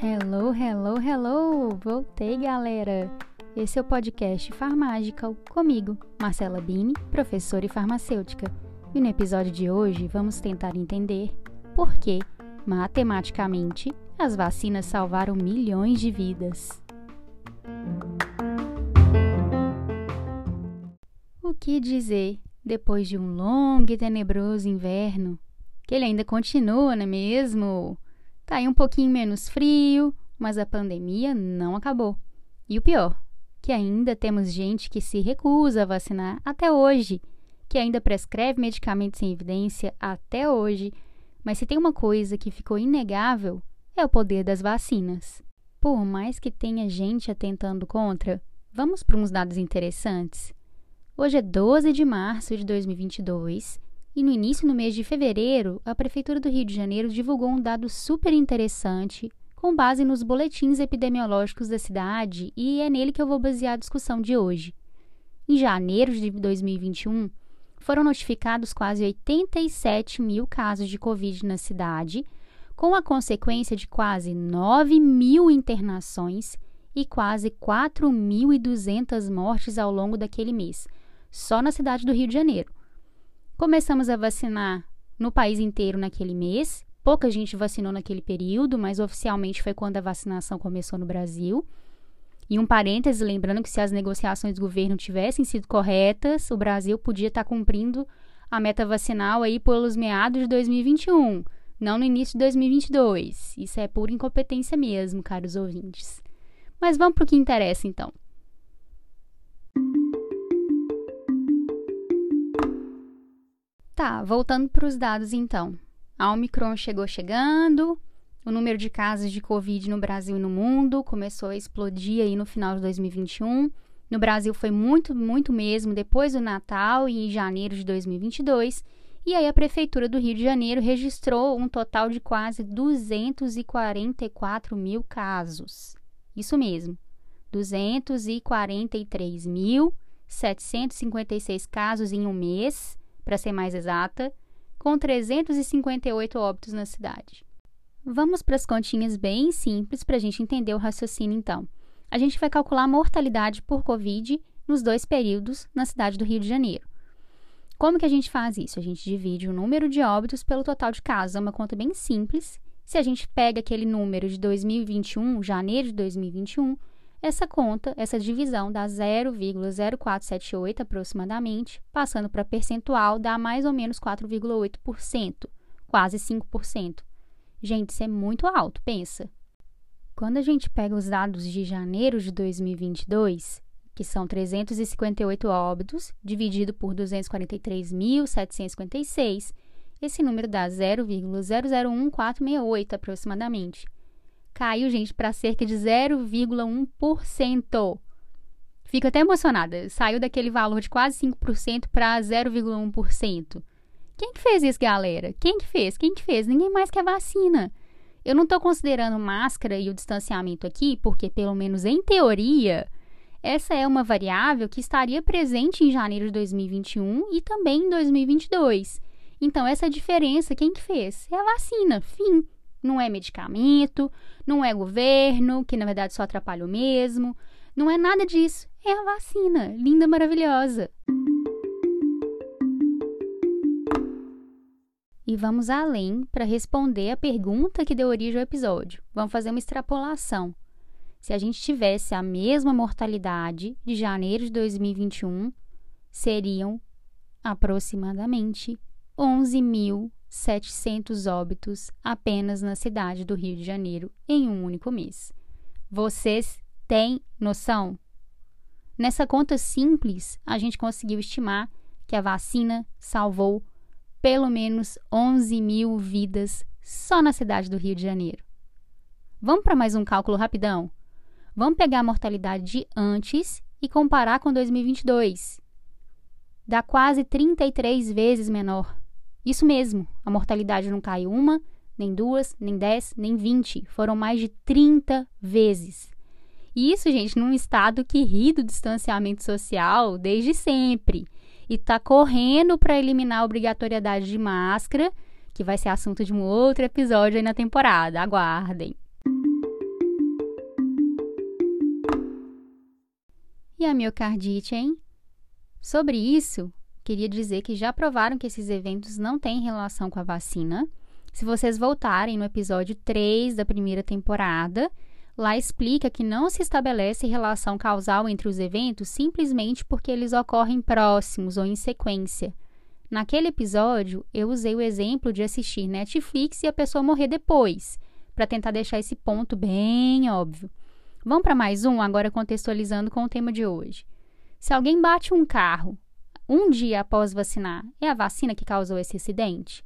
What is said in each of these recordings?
Hello, hello, hello! Voltei, galera! Esse é o podcast Farmagical comigo, Marcela Bini, professora e farmacêutica. E no episódio de hoje vamos tentar entender por que, matematicamente, as vacinas salvaram milhões de vidas. O que dizer depois de um longo e tenebroso inverno? Que ele ainda continua, não é mesmo? Tá aí um pouquinho menos frio, mas a pandemia não acabou. E o pior, que ainda temos gente que se recusa a vacinar até hoje, que ainda prescreve medicamentos sem evidência até hoje. Mas se tem uma coisa que ficou inegável, é o poder das vacinas. Por mais que tenha gente atentando contra, vamos para uns dados interessantes. Hoje é 12 de março de 2022 e no início do mês de fevereiro, a Prefeitura do Rio de Janeiro divulgou um dado super interessante com base nos boletins epidemiológicos da cidade e é nele que eu vou basear a discussão de hoje. Em janeiro de 2021, foram notificados quase 87 mil casos de Covid na cidade, com a consequência de quase 9 mil internações e quase 4.200 mortes ao longo daquele mês, só na cidade do Rio de Janeiro. Começamos a vacinar no país inteiro naquele mês. Pouca gente vacinou naquele período, mas oficialmente foi quando a vacinação começou no Brasil. E um parêntese, lembrando que se as negociações do governo tivessem sido corretas, o Brasil podia estar cumprindo a meta vacinal aí pelos meados de 2021, não no início de 2022. Isso é pura incompetência mesmo, caros ouvintes. Mas vamos para o que interessa então. Tá, voltando para os dados então. A Omicron chegou chegando, o número de casos de Covid no Brasil e no mundo começou a explodir aí no final de 2021. No Brasil foi muito, muito mesmo depois do Natal e em janeiro de 2022. E aí a Prefeitura do Rio de Janeiro registrou um total de quase 244 mil casos. Isso mesmo, 243.756 casos em um mês para ser mais exata, com 358 óbitos na cidade. Vamos para as continhas bem simples para a gente entender o raciocínio, então. A gente vai calcular a mortalidade por Covid nos dois períodos na cidade do Rio de Janeiro. Como que a gente faz isso? A gente divide o número de óbitos pelo total de casos. É uma conta bem simples. Se a gente pega aquele número de 2021, janeiro de 2021, essa conta, essa divisão dá 0,0478 aproximadamente, passando para percentual dá mais ou menos 4,8%, quase 5%. Gente, isso é muito alto, pensa. Quando a gente pega os dados de janeiro de 2022, que são 358 óbitos, dividido por 243.756, esse número dá 0,001468 aproximadamente caiu, gente, para cerca de 0,1%. Fico até emocionada. Saiu daquele valor de quase 5% para 0,1%. Quem que fez isso, galera? Quem que fez? Quem que fez? Ninguém mais quer vacina. Eu não estou considerando máscara e o distanciamento aqui, porque, pelo menos em teoria, essa é uma variável que estaria presente em janeiro de 2021 e também em 2022. Então, essa diferença, quem que fez? É a vacina. Fim. Não é medicamento, não é governo, que na verdade só atrapalha o mesmo. Não é nada disso. É a vacina. Linda, maravilhosa. E vamos além para responder a pergunta que deu origem ao episódio. Vamos fazer uma extrapolação. Se a gente tivesse a mesma mortalidade de janeiro de 2021, seriam aproximadamente 11 mil 700 óbitos apenas na cidade do Rio de Janeiro em um único mês. Vocês têm noção? Nessa conta simples, a gente conseguiu estimar que a vacina salvou pelo menos 11 mil vidas só na cidade do Rio de Janeiro. Vamos para mais um cálculo rapidão? Vamos pegar a mortalidade de antes e comparar com 2022. Dá quase 33 vezes menor. Isso mesmo, a mortalidade não caiu uma, nem duas, nem dez, nem vinte. Foram mais de 30 vezes. E isso, gente, num estado que ri do distanciamento social desde sempre. e tá correndo para eliminar a obrigatoriedade de máscara, que vai ser assunto de um outro episódio aí na temporada. Aguardem. E a miocardite, hein? Sobre isso, queria dizer que já provaram que esses eventos não têm relação com a vacina. Se vocês voltarem no episódio 3 da primeira temporada, lá explica que não se estabelece relação causal entre os eventos simplesmente porque eles ocorrem próximos ou em sequência. Naquele episódio, eu usei o exemplo de assistir Netflix e a pessoa morrer depois, para tentar deixar esse ponto bem óbvio. Vamos para mais um, agora contextualizando com o tema de hoje. Se alguém bate um carro um dia após vacinar, é a vacina que causou esse acidente?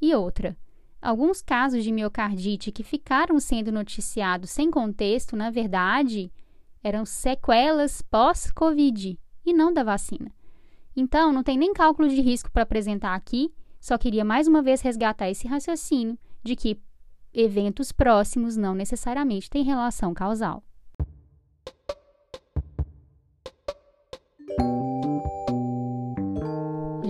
E outra, alguns casos de miocardite que ficaram sendo noticiados sem contexto, na verdade, eram sequelas pós-Covid e não da vacina. Então, não tem nem cálculo de risco para apresentar aqui, só queria mais uma vez resgatar esse raciocínio de que eventos próximos não necessariamente têm relação causal.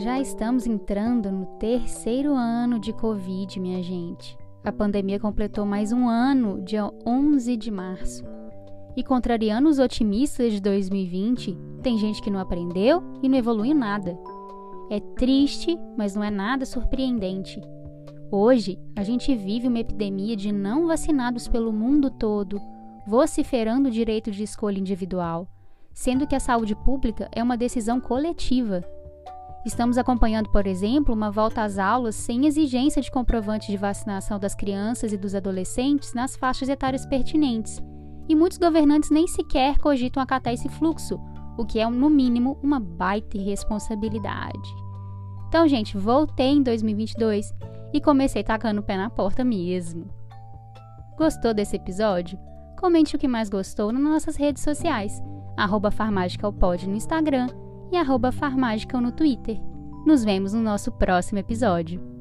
Já estamos entrando no terceiro ano de Covid, minha gente. A pandemia completou mais um ano, dia 11 de março. E contrariando os otimistas de 2020, tem gente que não aprendeu e não evoluiu nada. É triste, mas não é nada surpreendente. Hoje, a gente vive uma epidemia de não vacinados pelo mundo todo, vociferando o direito de escolha individual, sendo que a saúde pública é uma decisão coletiva. Estamos acompanhando, por exemplo, uma volta às aulas sem exigência de comprovante de vacinação das crianças e dos adolescentes nas faixas etárias pertinentes. E muitos governantes nem sequer cogitam acatar esse fluxo, o que é, no mínimo, uma baita irresponsabilidade. Então, gente, voltei em 2022 e comecei tacando o pé na porta mesmo. Gostou desse episódio? Comente o que mais gostou nas nossas redes sociais, arroba no Instagram e arroba farmágica no Twitter. Nos vemos no nosso próximo episódio.